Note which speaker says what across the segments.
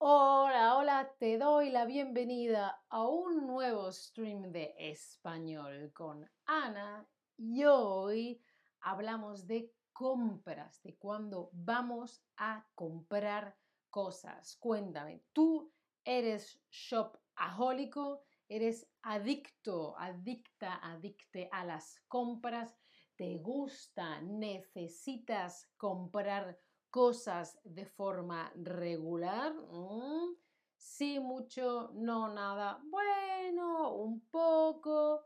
Speaker 1: Hola, hola, te doy la bienvenida a un nuevo stream de español con Ana y hoy hablamos de compras, de cuando vamos a comprar cosas. Cuéntame, ¿tú eres shopahólico? ¿Eres adicto, adicta, adicte a las compras? ¿Te gusta, necesitas comprar cosas de forma regular? ¿Mm? Sí, mucho, no, nada. Bueno, un poco.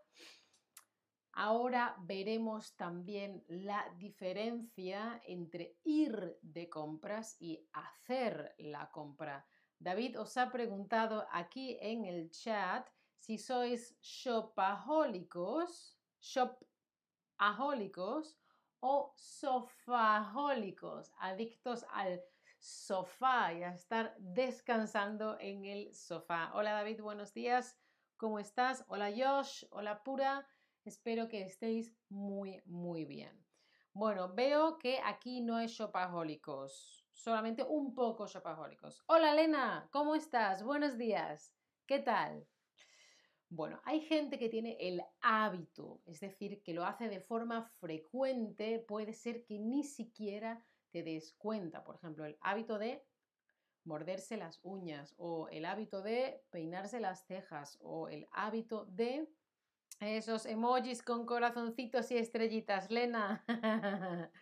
Speaker 1: Ahora veremos también la diferencia entre ir de compras y hacer la compra. David os ha preguntado aquí en el chat si sois shopahólicos, shopahólicos o sofahólicos, adictos al sofá y a estar descansando en el sofá. Hola David, buenos días. ¿Cómo estás? Hola Josh, hola Pura. Espero que estéis muy, muy bien. Bueno, veo que aquí no hay shopahólicos, solamente un poco shopahólicos. Hola Lena, ¿cómo estás? Buenos días. ¿Qué tal? Bueno, hay gente que tiene el hábito, es decir, que lo hace de forma frecuente, puede ser que ni siquiera te des cuenta. Por ejemplo, el hábito de morderse las uñas o el hábito de peinarse las cejas o el hábito de esos emojis con corazoncitos y estrellitas, Lena.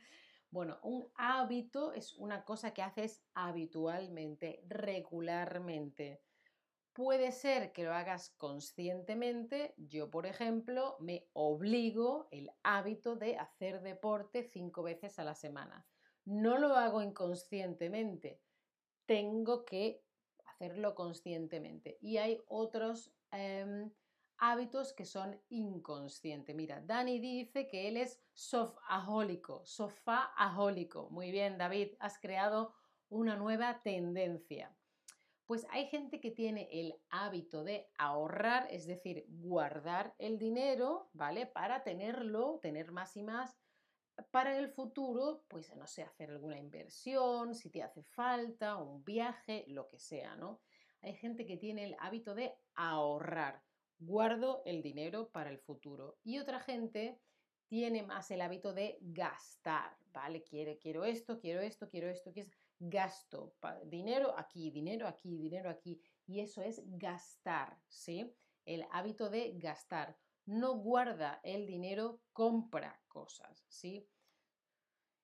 Speaker 1: bueno, un hábito es una cosa que haces habitualmente, regularmente. Puede ser que lo hagas conscientemente. Yo, por ejemplo, me obligo el hábito de hacer deporte cinco veces a la semana. No lo hago inconscientemente. Tengo que hacerlo conscientemente. Y hay otros em, hábitos que son inconscientes. Mira, Dani dice que él es sofahólico, sofahólico. Muy bien, David, has creado una nueva tendencia. Pues hay gente que tiene el hábito de ahorrar, es decir, guardar el dinero, ¿vale? Para tenerlo, tener más y más para el futuro, pues no sé, hacer alguna inversión, si te hace falta, un viaje, lo que sea, ¿no? Hay gente que tiene el hábito de ahorrar, guardo el dinero para el futuro. Y otra gente tiene más el hábito de gastar, ¿vale? Quiero esto, quiero esto, quiero esto, quiero esto gasto, dinero aquí, dinero aquí, dinero aquí. Y eso es gastar, ¿sí? El hábito de gastar. No guarda el dinero, compra cosas, ¿sí?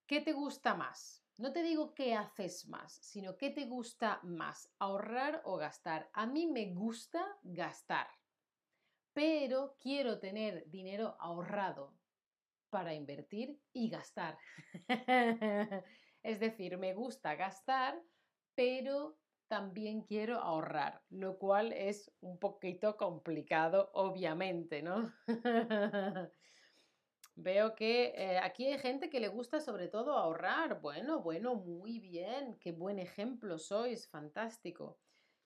Speaker 1: ¿Qué te gusta más? No te digo qué haces más, sino qué te gusta más, ahorrar o gastar. A mí me gusta gastar, pero quiero tener dinero ahorrado para invertir y gastar. Es decir, me gusta gastar, pero también quiero ahorrar, lo cual es un poquito complicado, obviamente, ¿no? Veo que eh, aquí hay gente que le gusta sobre todo ahorrar. Bueno, bueno, muy bien, qué buen ejemplo sois, fantástico.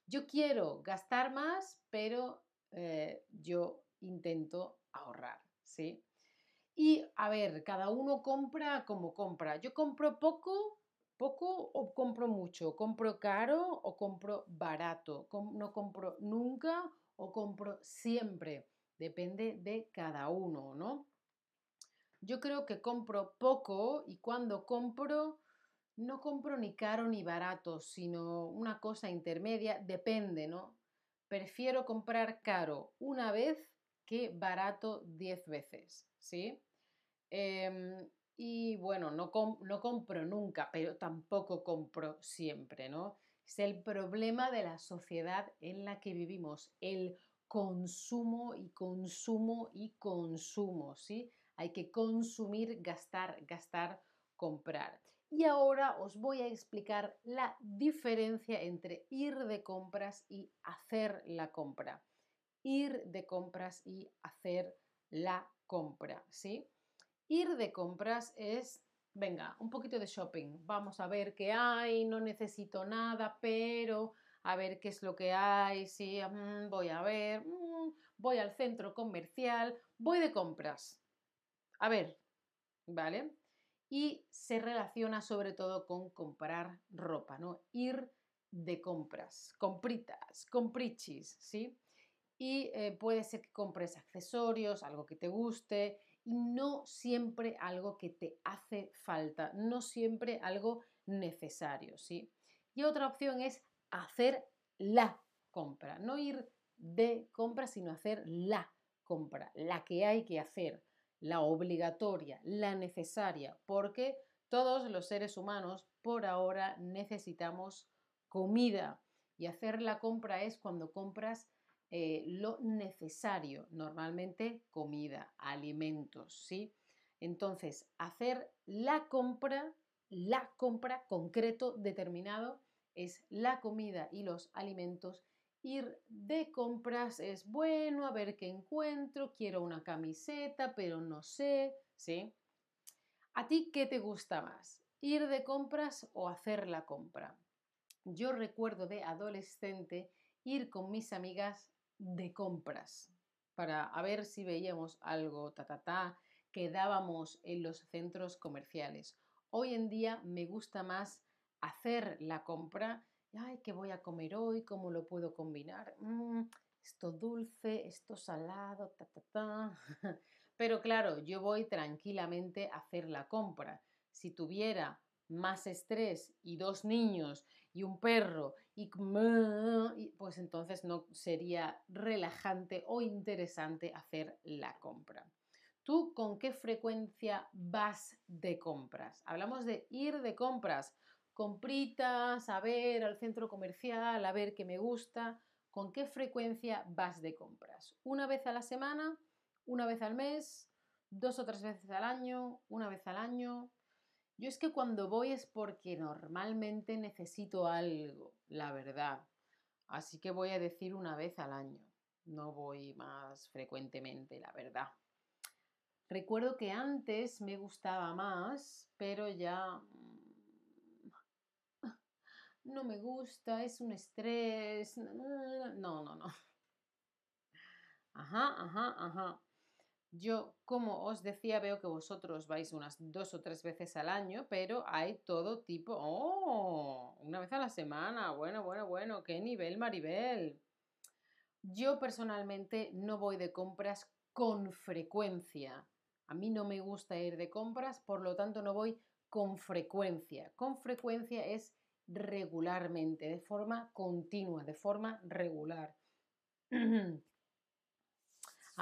Speaker 1: Yo quiero gastar más, pero eh, yo intento ahorrar, ¿sí? Y a ver, cada uno compra como compra. Yo compro poco, poco o compro mucho. Compro caro o compro barato. no compro nunca o compro siempre. Depende de cada uno, ¿no? Yo creo que compro poco y cuando compro, no compro ni caro ni barato, sino una cosa intermedia. Depende, ¿no? Prefiero comprar caro una vez que barato diez veces, ¿sí? Em, y bueno, no, no compro nunca, pero tampoco compro siempre, ¿no? Es el problema de la sociedad en la que vivimos, el consumo y consumo y consumo, ¿sí? Hay que consumir, gastar, gastar, comprar. Y ahora os voy a explicar la diferencia entre ir de compras y hacer la compra. Ir de compras y hacer la compra, ¿sí? Ir de compras es, venga, un poquito de shopping. Vamos a ver qué hay, no necesito nada, pero a ver qué es lo que hay, sí, mm, voy a ver, mm, voy al centro comercial, voy de compras. A ver, ¿vale? Y se relaciona sobre todo con comprar ropa, ¿no? Ir de compras, compritas, comprichis, ¿sí? Y eh, puede ser que compres accesorios, algo que te guste, no siempre algo que te hace falta, no siempre algo necesario, ¿sí? Y otra opción es hacer la compra, no ir de compra, sino hacer la compra, la que hay que hacer, la obligatoria, la necesaria, porque todos los seres humanos por ahora necesitamos comida y hacer la compra es cuando compras eh, lo necesario, normalmente comida, alimentos, ¿sí? Entonces, hacer la compra, la compra concreto, determinado, es la comida y los alimentos. Ir de compras es bueno, a ver qué encuentro, quiero una camiseta, pero no sé, ¿sí? ¿A ti qué te gusta más? ¿Ir de compras o hacer la compra? Yo recuerdo de adolescente ir con mis amigas de compras para a ver si veíamos algo, ta, ta, ta, quedábamos en los centros comerciales. Hoy en día me gusta más hacer la compra. Ay, ¿qué voy a comer hoy? ¿Cómo lo puedo combinar? Mm, esto dulce, esto salado, ta, ta, ta. Pero claro, yo voy tranquilamente a hacer la compra. Si tuviera más estrés y dos niños y un perro y pues entonces no sería relajante o interesante hacer la compra. ¿Tú con qué frecuencia vas de compras? Hablamos de ir de compras, compritas, a ver al centro comercial, a ver qué me gusta. ¿Con qué frecuencia vas de compras? ¿Una vez a la semana? una vez al mes, dos o tres veces al año, una vez al año. Yo es que cuando voy es porque normalmente necesito algo, la verdad. Así que voy a decir una vez al año. No voy más frecuentemente, la verdad. Recuerdo que antes me gustaba más, pero ya mm, no me gusta, es un estrés. No, no, no. Ajá, ajá, ajá. Yo, como os decía, veo que vosotros vais unas dos o tres veces al año, pero hay todo tipo. ¡Oh! Una vez a la semana. Bueno, bueno, bueno. ¿Qué nivel, Maribel? Yo personalmente no voy de compras con frecuencia. A mí no me gusta ir de compras, por lo tanto no voy con frecuencia. Con frecuencia es regularmente, de forma continua, de forma regular.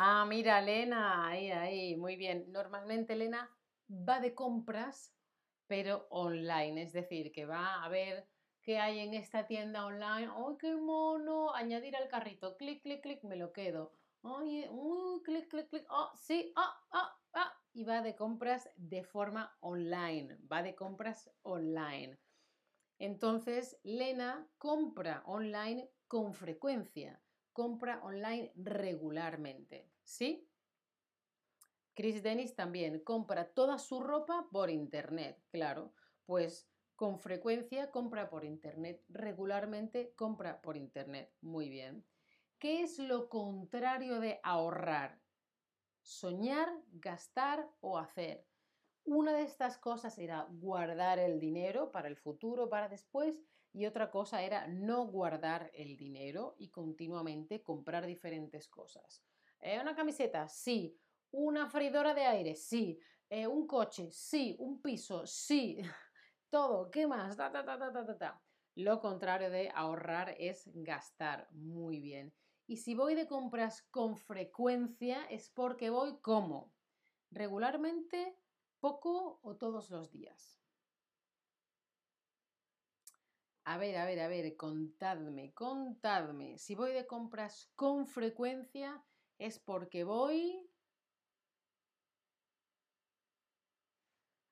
Speaker 1: Ah, mira, Elena, ahí, ahí, muy bien. Normalmente Elena va de compras, pero online, es decir, que va a ver qué hay en esta tienda online. ¡Ay, qué mono! Añadir al carrito, clic, clic, clic, me lo quedo. Oye, uh, clic, clic, clic, oh, sí, ah, ah, ah. Y va de compras de forma online, va de compras online. Entonces, Lena compra online con frecuencia compra online regularmente, ¿sí? Chris Dennis también compra toda su ropa por internet, claro, pues con frecuencia compra por internet, regularmente compra por internet, muy bien. ¿Qué es lo contrario de ahorrar? Soñar, gastar o hacer. Una de estas cosas era guardar el dinero para el futuro, para después, y otra cosa era no guardar el dinero y continuamente comprar diferentes cosas. Eh, una camiseta, sí. Una freidora de aire, sí. Eh, un coche, sí. Un piso, sí. Todo, ¿qué más? Lo contrario de ahorrar es gastar. Muy bien. Y si voy de compras con frecuencia es porque voy como regularmente, poco o todos los días. A ver, a ver, a ver, contadme, contadme. Si voy de compras con frecuencia es porque voy...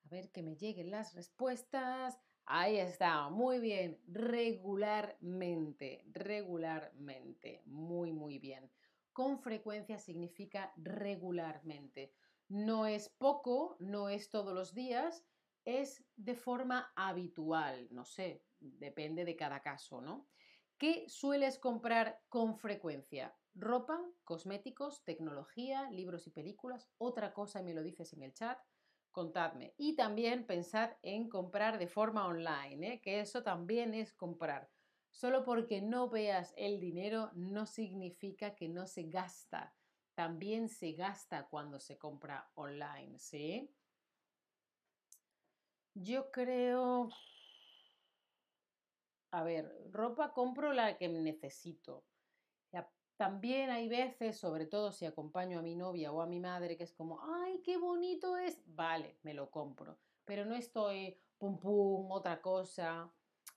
Speaker 1: A ver que me lleguen las respuestas. Ahí está, muy bien, regularmente, regularmente, muy, muy bien. Con frecuencia significa regularmente. No es poco, no es todos los días, es de forma habitual, no sé, depende de cada caso, ¿no? ¿Qué sueles comprar con frecuencia? ¿Ropa, cosméticos, tecnología, libros y películas? ¿Otra cosa y me lo dices en el chat? Contadme. Y también pensad en comprar de forma online, ¿eh? que eso también es comprar. Solo porque no veas el dinero no significa que no se gasta. También se gasta cuando se compra online, ¿sí? Yo creo... A ver, ropa compro la que necesito. También hay veces, sobre todo si acompaño a mi novia o a mi madre, que es como, ay, qué bonito es. Vale, me lo compro. Pero no estoy, pum, pum, otra cosa.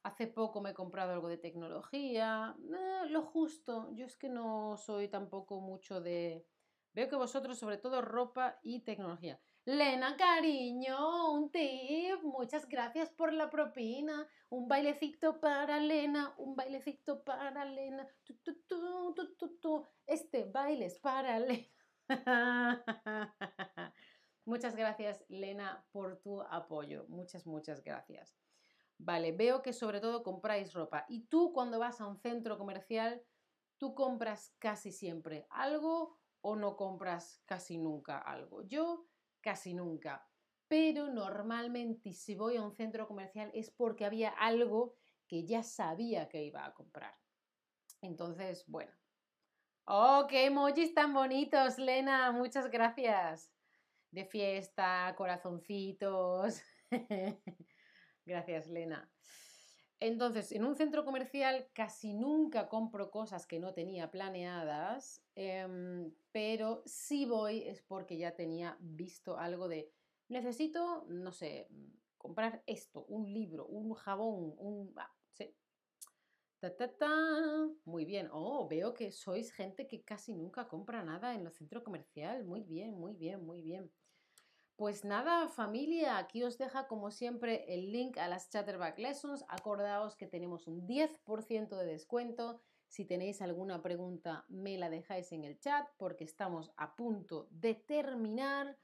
Speaker 1: Hace poco me he comprado algo de tecnología. Eh, lo justo. Yo es que no soy tampoco mucho de... Veo que vosotros, sobre todo ropa y tecnología. Lena, cariño, un tip. Muchas gracias por la propina. Un bailecito para Lena, un bailecito para Lena. este baile es para Lena. muchas gracias, Lena, por tu apoyo. Muchas, muchas gracias. Vale, veo que sobre todo compráis ropa. Y tú cuando vas a un centro comercial, tú compras casi siempre algo o no compras casi nunca algo. Yo casi nunca. Pero normalmente si voy a un centro comercial es porque había algo que ya sabía que iba a comprar. Entonces, bueno. ¡Oh, qué emojis tan bonitos, Lena! Muchas gracias. De fiesta, corazoncitos. gracias, Lena. Entonces, en un centro comercial casi nunca compro cosas que no tenía planeadas, em, pero si voy es porque ya tenía visto algo de, necesito, no sé, comprar esto, un libro, un jabón, un... Ah, sí. Ta, ta, ta. Muy bien. Oh, veo que sois gente que casi nunca compra nada en el centro comercial. Muy bien, muy bien, muy bien. Pues nada, familia, aquí os deja como siempre el link a las Chatterback Lessons. Acordaos que tenemos un 10% de descuento. Si tenéis alguna pregunta, me la dejáis en el chat porque estamos a punto de terminar.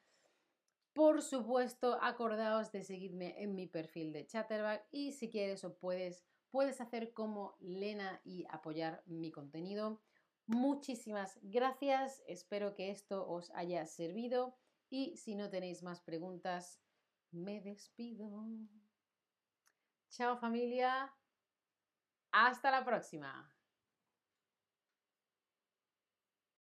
Speaker 1: Por supuesto, acordaos de seguirme en mi perfil de Chatterback y si quieres o puedes, puedes hacer como Lena y apoyar mi contenido. Muchísimas gracias, espero que esto os haya servido. Y si no tenéis más preguntas, me despido. Chao familia. Hasta la próxima.